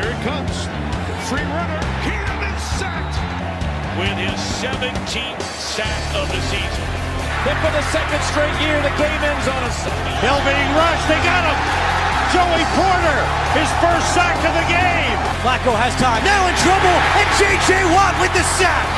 Here it comes. Free runner. Cam is sacked. With his 17th sack of the season. Then for the second straight year, the game ends on a Hill being rushed. They got him. Joey Porter, his first sack of the game. Flacco has time. Now in trouble. And J.J. Watt with the sack.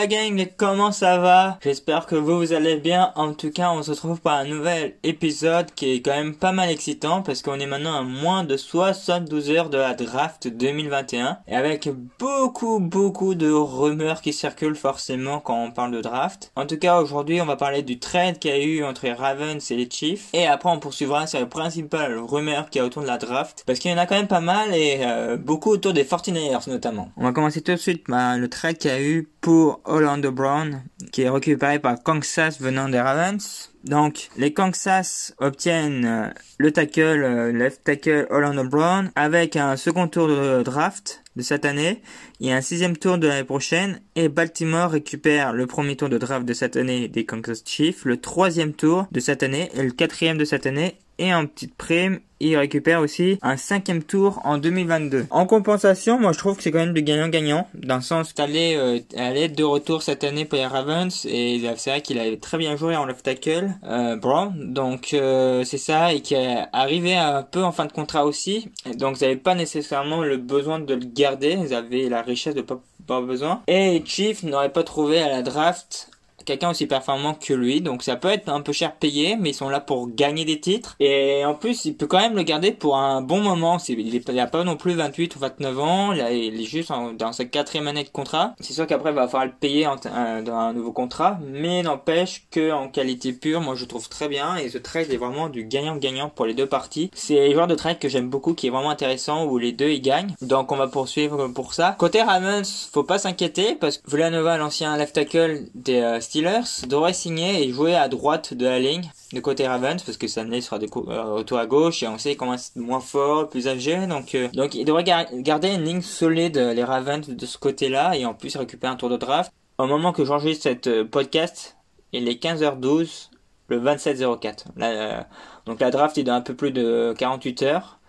La gang, comment ça va? J'espère que vous, vous allez bien. En tout cas, on se retrouve pour un nouvel épisode qui est quand même pas mal excitant parce qu'on est maintenant à moins de 72 heures de la draft 2021 et avec beaucoup beaucoup de rumeurs qui circulent forcément quand on parle de draft. En tout cas, aujourd'hui, on va parler du trade qu'il y a eu entre Ravens et les Chiefs et après on poursuivra sur les principales rumeurs qu'il y a autour de la draft parce qu'il y en a quand même pas mal et euh, beaucoup autour des 49ers notamment. On va commencer tout de suite par le trade qu'il y a eu pour Orlando Brown, qui est récupéré par Kansas venant des Ravens. Donc, les Kansas obtiennent euh, le tackle, euh, left tackle Orlando Brown, avec un second tour de draft de cette année et un sixième tour de l'année prochaine. Et Baltimore récupère le premier tour de draft de cette année des Kansas Chiefs, le troisième tour de cette année et le quatrième de cette année. Et en petite prime, il récupère aussi un cinquième tour en 2022. En compensation, moi je trouve que c'est quand même du gagnant-gagnant, dans le sens qu'elle euh, est de retour cette année pour les Ravens, et c'est vrai qu'il avait très bien joué en left tackle, euh, donc euh, c'est ça, et qui est arrivé un peu en fin de contrat aussi, donc vous n'avez pas nécessairement le besoin de le garder, vous avez la richesse de pas, pas besoin. Et Chief n'aurait pas trouvé à la draft quelqu'un aussi performant que lui. Donc ça peut être un peu cher payé, mais ils sont là pour gagner des titres. Et en plus, il peut quand même le garder pour un bon moment. Il n'a pas non plus 28 ou 29 ans. il est juste dans sa quatrième année de contrat. C'est sûr qu'après, il va falloir le payer euh, dans un nouveau contrat. Mais n'empêche que en qualité pure, moi je trouve très bien. Et ce trade est vraiment du gagnant-gagnant pour les deux parties. C'est le genre de trade que j'aime beaucoup, qui est vraiment intéressant, où les deux ils gagnent. Donc on va poursuivre pour ça. Côté Ravens, faut pas s'inquiéter, parce que Villanova, l'ancien left tackle des euh, Steelers devrait signer et jouer à droite de la ligne de côté Ravens parce que Stanley sera de euh, retour à gauche et on sait comment c'est moins fort, plus âgé donc euh, donc il devrait garder une ligne solide les Ravens de ce côté-là et en plus récupérer un tour de draft. Au moment que j'enregistre cette euh, podcast, il est 15h12 le 27-04. donc la draft est dans un peu plus de 48 heures.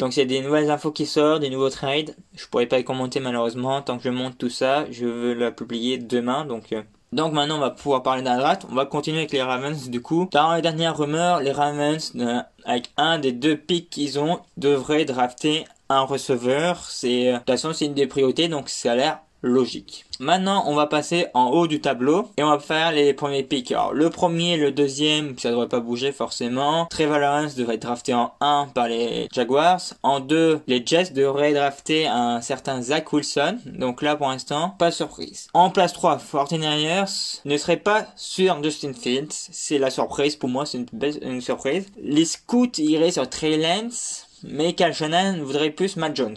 Donc y a des nouvelles infos qui sortent, des nouveaux trades, je pourrais pas les commenter malheureusement tant que je monte tout ça. Je veux la publier demain donc donc maintenant on va pouvoir parler d'un draft. On va continuer avec les Ravens du coup. Dans les dernières rumeurs, les Ravens euh, avec un des deux picks qu'ils ont devraient drafter un receveur. C'est euh, de toute façon c'est une des priorités donc ça a l'air logique. Maintenant, on va passer en haut du tableau et on va faire les premiers picks. Alors, le premier, le deuxième, ça devrait pas bouger forcément. Trevor Lawrence devrait être drafté en 1 par les Jaguars. En 2, les Jets devraient drafter un certain Zach Wilson. Donc là, pour l'instant, pas de surprise. En place 3, 49ers ne serait pas sur Justin Fields. C'est la surprise. Pour moi, c'est une, une surprise. Les scouts iraient sur Trey Lance. Mais Cal Shannon voudrait plus Matt Jones.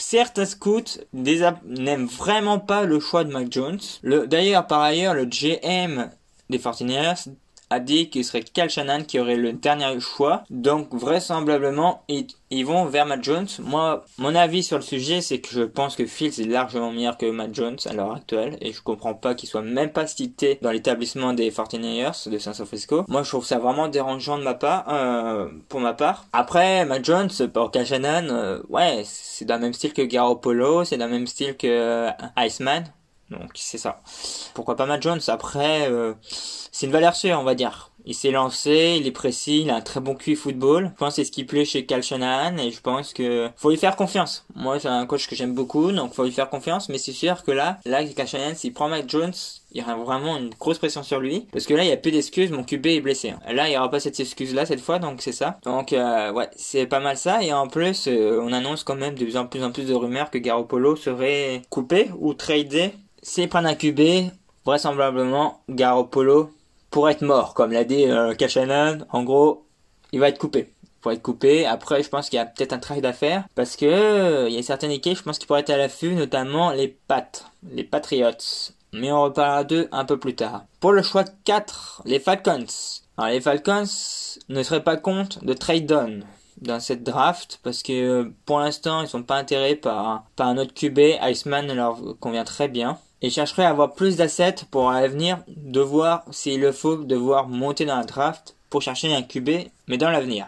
Certains scouts n'aiment vraiment pas le choix de Mac Jones. D'ailleurs, par ailleurs, le GM des 49ers a dit qu'il serait Cal Shannon qui aurait le dernier choix. Donc vraisemblablement, ils, vont vers Matt Jones. Moi, mon avis sur le sujet, c'est que je pense que Fields est largement meilleur que Matt Jones à l'heure actuelle. Et je comprends pas qu'il soit même pas cité dans l'établissement des 49ers de San Francisco. Moi, je trouve ça vraiment dérangeant de ma part, euh, pour ma part. Après, Matt Jones, pour Cal Shannon, euh, ouais, c'est le même style que Garoppolo, c'est le même style que euh, Iceman. Donc c'est ça. Pourquoi pas Matt Jones? Après, euh, c'est une valeur sûre, on va dire. Il s'est lancé, il est précis, il a un très bon QI football. Je pense que c'est ce qui plaît chez Cal et je pense que faut lui faire confiance. Moi, c'est un coach que j'aime beaucoup, donc faut lui faire confiance. Mais c'est sûr que là, là, Cal Shanahan, s'il prend Matt Jones, il y aura vraiment une grosse pression sur lui parce que là il y a plus d'excuses mon QB est blessé là il y aura pas cette excuse là cette fois donc c'est ça donc euh, ouais c'est pas mal ça et en plus euh, on annonce quand même de plus en plus de rumeurs que Garoppolo serait coupé ou tradé s'ils prennent un QB, vraisemblablement, Garoppolo pourrait être mort, comme l'a dit euh, En gros, il va être coupé. Pour être coupé. Après, je pense qu'il y a peut-être un travail d'affaires parce que euh, il y a certaines équipes, je pense qu'ils pourraient être à l'affût, notamment les Pats, les Patriots. Mais on reparlera d'eux un peu plus tard. Pour le choix 4, les Falcons. Alors les Falcons ne seraient pas contre de trade down dans cette draft parce que pour l'instant ils sont pas intéressés par, par un autre QB. Iceman leur convient très bien et chercherai à avoir plus d'assets pour à l'avenir, de voir s'il le faut, devoir monter dans la draft pour chercher un QB, mais dans l'avenir.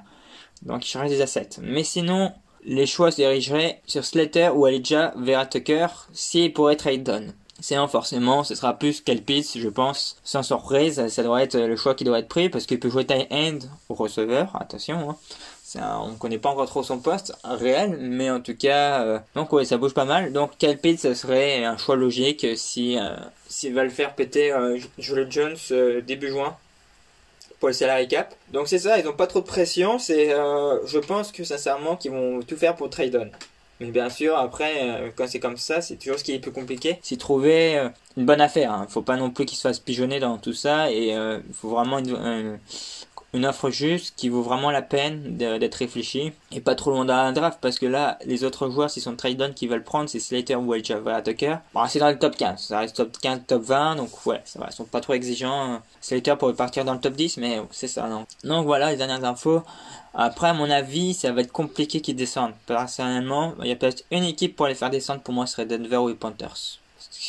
Donc il cherche des assets. Mais sinon, les choix se dirigeraient sur Slater ou Elijah Vera Tucker s'il pourrait trade down. Sinon, forcément, ce sera plus Kelpitz, je pense. Sans surprise, ça doit être le choix qui doit être pris parce qu'il peut jouer tie end au receveur. Attention, hein. On on connaît pas encore trop son poste réel, mais en tout cas, euh, donc ouais, ça bouge pas mal. Donc Kelpitz, ce serait un choix logique si euh, s'il va le faire péter euh, Jones début juin pour le salary cap. Donc c'est ça, ils ont pas trop de pression. C'est, je pense que sincèrement qu'ils vont tout faire pour trade on. Mais bien sûr, après, quand c'est comme ça, c'est toujours ce qui est plus compliqué. C'est trouver une bonne affaire. Hein. Faut pas non plus qu'il se fasse pigeonner dans tout ça. Et il faut vraiment une offre juste qui vaut vraiment la peine d'être réfléchi et pas trop loin dans la draft parce que là les autres joueurs s'ils sont trade down qui veulent prendre c'est Slater ou Java Tucker. Bon c'est dans le top 15 ça reste top 15 top 20 donc ouais ça va ils sont pas trop exigeants Slater pourrait partir dans le top 10 mais c'est ça non. Donc voilà les dernières infos. Après à mon avis ça va être compliqué qu'ils descendent. Personnellement il y a peut-être une équipe pour les faire descendre pour moi ce serait Denver ou les Panthers.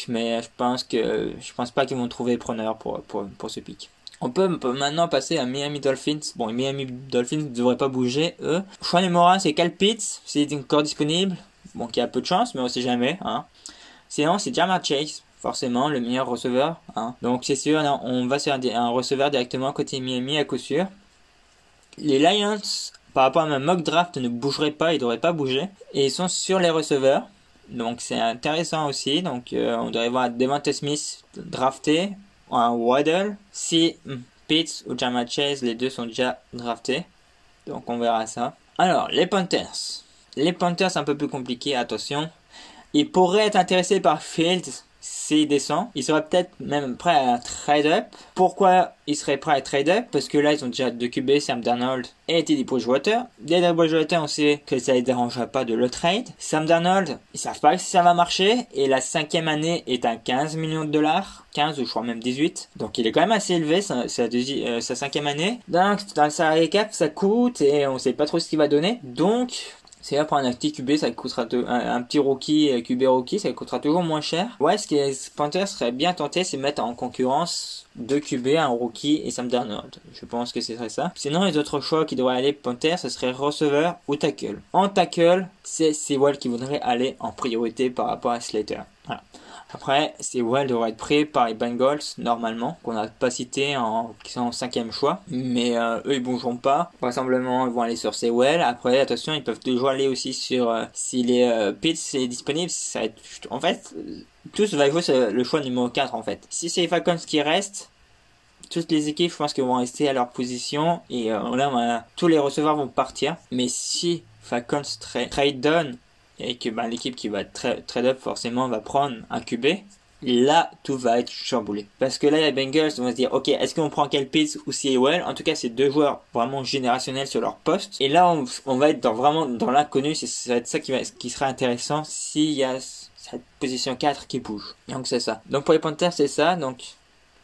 Mais je pense que je pense pas qu'ils vont trouver preneur pour, pour, pour ce pic on peut, maintenant passer à Miami Dolphins. Bon, Miami Dolphins ne devraient pas bouger, eux. Choix numéro 1, c'est Cal Pitts, s'il encore disponible. Bon, qui a peu de chance, mais on sait jamais. Hein. Sinon, c'est Jamar Chase, forcément, le meilleur receveur. Hein. Donc, c'est sûr, on va sur un, receveur directement côté Miami à coup sûr. Les Lions, par rapport à ma mock draft, ne bougeraient pas, ils ne devraient pas bouger. Et ils sont sur les receveurs. Donc, c'est intéressant aussi. Donc, euh, on devrait voir Devante Smith drafté Waddle. Si Pitts ou Jama Chase, les deux sont déjà draftés. Donc on verra ça. Alors, les Panthers. Les Panthers, un peu plus compliqué, attention. Ils pourraient être intéressés par Fields s'il descend, il serait peut-être même prêt à trade up. Pourquoi il serait prêt à trade up? Parce que là, ils ont déjà deux QB, Sam Darnold et Teddy Bridgewater. Teddy Bridgewater, on sait que ça ne les dérangera pas de le trade. Sam Darnold, ils savent pas si ça va marcher. Et la cinquième année est à 15 millions de dollars. 15 ou je crois même 18. Donc il est quand même assez élevé, sa, euh, sa cinquième année. Donc dans le salary cap, ça coûte et on sait pas trop ce qu'il va donner. Donc c'est là pour un petit QB, ça coûtera un, petit rookie, euh, QB rookie, ça coûtera toujours moins cher. Ouais, ce que Panthers serait bien tenté, c'est mettre en concurrence deux QB, un rookie et Sam Darnold. Je pense que ce serait ça. Sinon, les autres choix qui devraient aller Panthers, ce serait receveur ou tackle. En tackle, c'est Sewell qui voudrait aller en priorité par rapport à Slater. Voilà. Après, Sewell devrait être pris par les Bengals, normalement, qu'on n'a pas cité, en, qui sont en cinquième choix. Mais euh, eux, ils bougeront pas. Vraisemblablement, ils vont aller sur Sewell. Après, attention, ils peuvent toujours aller aussi sur... Euh, si les euh, Pitts est disponible, ça va être... En fait, tous va jouer le choix numéro 4, en fait. Si c'est les Falcons qui restent, toutes les équipes, je pense qu'elles vont rester à leur position. Et là, tous les receveurs vont partir. Mais si Falcons trade down et que ben, l'équipe qui va trade up forcément va prendre un QB, là tout va être chamboulé. Parce que là les Bengals vont se dire ok est-ce qu'on prend Kelpitz ou Sewell En tout cas c'est deux joueurs vraiment générationnels sur leur poste. Et là on, va être dans, vraiment dans l'inconnu, c'est ça va être ça qui, va, qui sera intéressant s'il y a cette position 4 qui bouge. Donc c'est ça. Donc pour les Panthers c'est ça. Donc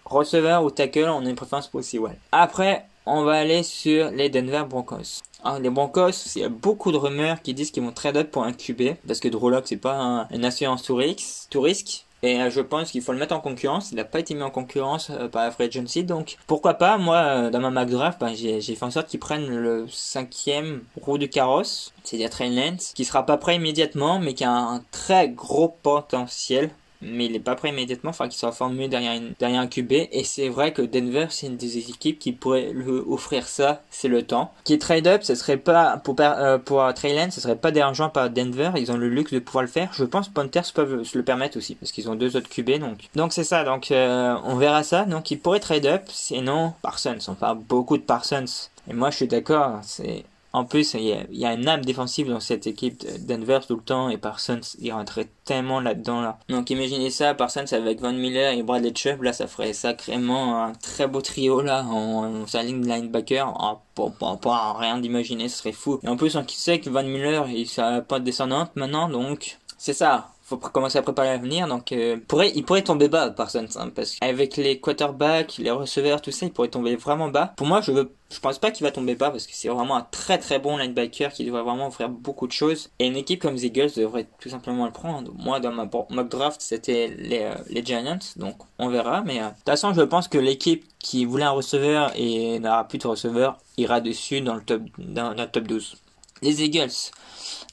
receveur ou tackle on a une préférence pour Sewell. Après on va aller sur les Denver Broncos. Ah, les Broncos, il y a beaucoup de rumeurs qui disent qu'ils vont trade up pour un QB, parce que Drew c'est pas un, une assurance tout risque, Et euh, je pense qu'il faut le mettre en concurrence. Il n'a pas été mis en concurrence euh, par la Free Agency. Donc pourquoi pas, moi, euh, dans ma Mac ben, j'ai fait en sorte qu'ils prennent le cinquième roue du carrosse, c'est-à-dire Train Lance, qui sera pas prêt immédiatement, mais qui a un très gros potentiel mais il n'est pas prêt immédiatement, enfin qu'il soit formé derrière, derrière un QB. Et c'est vrai que Denver, c'est une des équipes qui pourrait lui offrir ça, c'est le temps. Qui est trade-up, ce serait pas, pour, euh, pour Trey Lance, ce serait pas dérangeant par Denver, ils ont le luxe de pouvoir le faire. Je pense Panthers peuvent se le permettre aussi, parce qu'ils ont deux autres QB, donc. Donc c'est ça, donc euh, on verra ça. Donc il pourrait trade-up, sinon Parsons, on parle beaucoup de Parsons. Et moi je suis d'accord, c'est en plus, il y, a, une âme défensive dans cette équipe Denver tout le temps et Parsons, il rentrait tellement là-dedans là. Donc imaginez ça, Parsons avec Von Miller et Bradley Chubb, là ça ferait sacrément un très beau trio là en, sa ligne linebacker. Oh, pour, pour, rien d'imaginer, ce serait fou. Et en plus on sait que Von Miller il n'a pas de descendante maintenant, donc c'est ça faut commencer à préparer l'avenir. Donc, euh, il pourrait tomber bas, Parsons, hein, parce qu'avec les quarterbacks, les receveurs, tout ça, il pourrait tomber vraiment bas. Pour moi, je veux, je pense pas qu'il va tomber bas parce que c'est vraiment un très très bon linebacker qui devrait vraiment offrir beaucoup de choses. Et une équipe comme les Eagles devrait tout simplement le prendre. Moi, dans ma mock draft, c'était les, euh, les Giants, donc on verra. Mais euh, de toute façon, je pense que l'équipe qui voulait un receveur et n'aura plus de receveur ira dessus dans le top, dans, dans top 12. Les Eagles.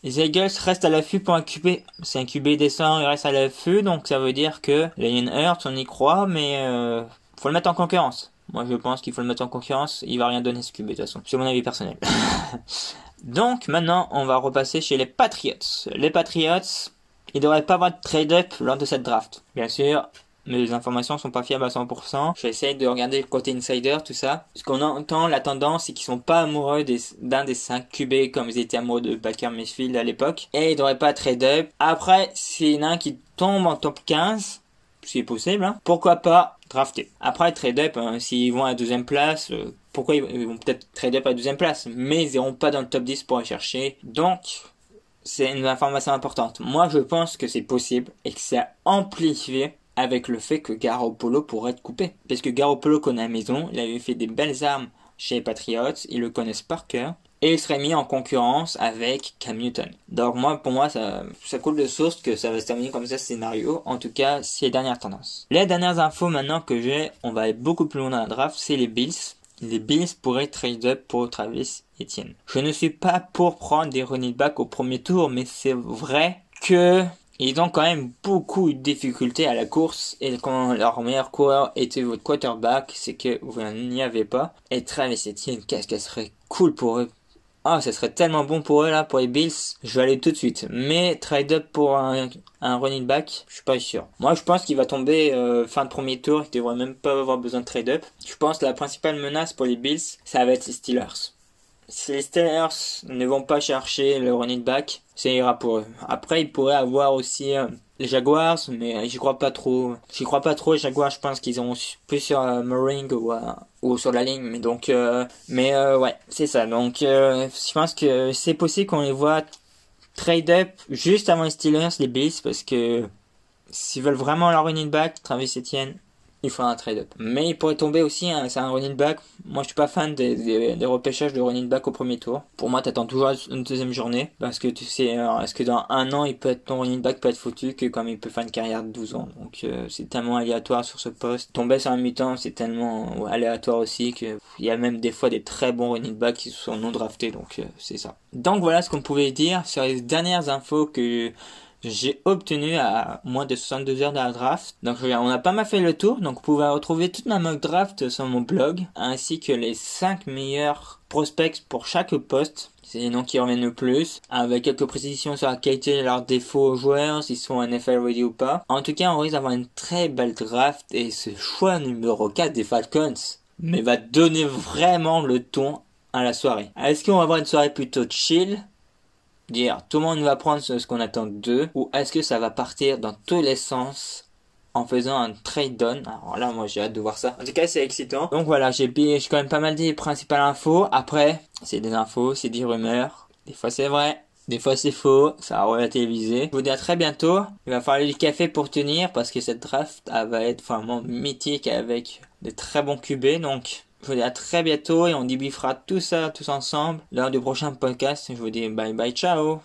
Les Eagles restent à l'affût pour un QB. C'est un QB décent, il reste à l'affût, donc ça veut dire que Lion Hurts, on y croit, mais euh, faut le mettre en concurrence. Moi, je pense qu'il faut le mettre en concurrence. Il va rien donner ce QB de toute façon. C'est mon avis personnel. donc, maintenant, on va repasser chez les Patriots. Les Patriots, ils devraient pas avoir de trade-up lors de cette draft. Bien sûr, mes informations sont pas fiables à 100%. J'essaie de regarder le côté insider, tout ça. Ce qu'on entend, la tendance, c'est qu'ils sont pas amoureux d'un des 5 QB comme ils étaient amoureux de Baker Mayfield à l'époque. Et ils devraient pas trade up. Après, s'il y en a un qui tombe en top 15, si possible, hein, pourquoi pas drafter? Après, trade up, hein, s'ils vont à deuxième place, euh, pourquoi ils vont peut-être trade up à deuxième place, mais ils iront pas dans le top 10 pour aller chercher. Donc, c'est une information importante. Moi, je pense que c'est possible et que c'est amplifié avec le fait que Garoppolo pourrait être coupé. Parce que Garoppolo connaît la maison, il avait fait des belles armes chez les Patriots, ils le connaissent par cœur, et il serait mis en concurrence avec Cam Newton. Donc moi, pour moi, ça, ça coule de source que ça va se terminer comme ça ce scénario. En tout cas, c'est les dernières tendances. Les dernières infos maintenant que j'ai, on va être beaucoup plus loin dans la draft, c'est les Bills. Les Bills pourraient trade up pour Travis Etienne. Je ne suis pas pour prendre des running back au premier tour, mais c'est vrai que ils ont quand même beaucoup de difficultés à la course et quand leur meilleur coureur était votre quarterback, c'est que vous n'y avez pas. Et Travis Etienne, qu'est-ce que serait cool pour eux. Ah, ça serait tellement bon pour eux là, pour les Bills. Je vais aller tout de suite. Mais trade up pour un, running back, je suis pas sûr. Moi, je pense qu'il va tomber euh, fin de premier tour. Il devrait même pas avoir besoin de trade up. Je pense que la principale menace pour les Bills, ça va être les Steelers si les Steelers ne vont pas chercher le running back, ça ira pour eux. Après, ils pourraient avoir aussi euh, les Jaguars, mais j'y crois pas trop. J'y crois pas trop les Jaguars. Je pense qu'ils ont plus sur euh, Moring ou, euh, ou sur la ligne. Mais donc, mais ouais, c'est ça. Donc, je pense que c'est possible qu'on les voit trade up juste avant les Steelers, les Bills, parce que s'ils veulent vraiment leur running back, Travis Etienne, il faut un trade-up. Mais il pourrait tomber aussi, hein, c'est un running back. Moi, je suis pas fan des, repêchages de running back au premier tour. Pour moi, t'attends toujours une deuxième journée. Parce que tu sais, est-ce que dans un an, il peut être, ton running back peut être foutu que comme il peut faire une carrière de 12 ans. Donc, euh, c'est tellement aléatoire sur ce poste. Tomber sur un mi-temps, c'est tellement aléatoire aussi que il y a même des fois des très bons running backs qui sont non draftés. Donc, euh, c'est ça. Donc, voilà ce qu'on pouvait dire sur les dernières infos que j'ai obtenu à moins de 62 heures de la draft. Donc on a pas mal fait le tour, donc vous pouvez retrouver toute ma mock draft sur mon blog, ainsi que les 5 meilleurs prospects pour chaque poste. C'est les noms qui reviennent le plus, avec quelques précisions sur la qualité de leurs défauts aux joueurs, s'ils sont NFL ready ou pas. En tout cas, on risque d'avoir une très belle draft, et ce choix numéro 4 des Falcons, mais va donner vraiment le ton à la soirée. Est-ce qu'on va avoir une soirée plutôt chill? Dire tout le monde va prendre ce, qu'on attend d'eux ou est-ce que ça va partir dans tous les sens en faisant un trade down? Alors là, moi, j'ai hâte de voir ça. En tout cas, c'est excitant. Donc voilà, j'ai quand même pas mal dit les principales infos. Après, c'est des infos, c'est des rumeurs. Des fois, c'est vrai. Des fois, c'est faux. Ça va relativiser. Je vous dis à très bientôt. Il va falloir du café pour tenir parce que cette draft, elle va être vraiment mythique avec des très bons QB. Donc, je vous dis à très bientôt et on débriefera tout ça tous ensemble lors du prochain podcast. Je vous dis bye bye ciao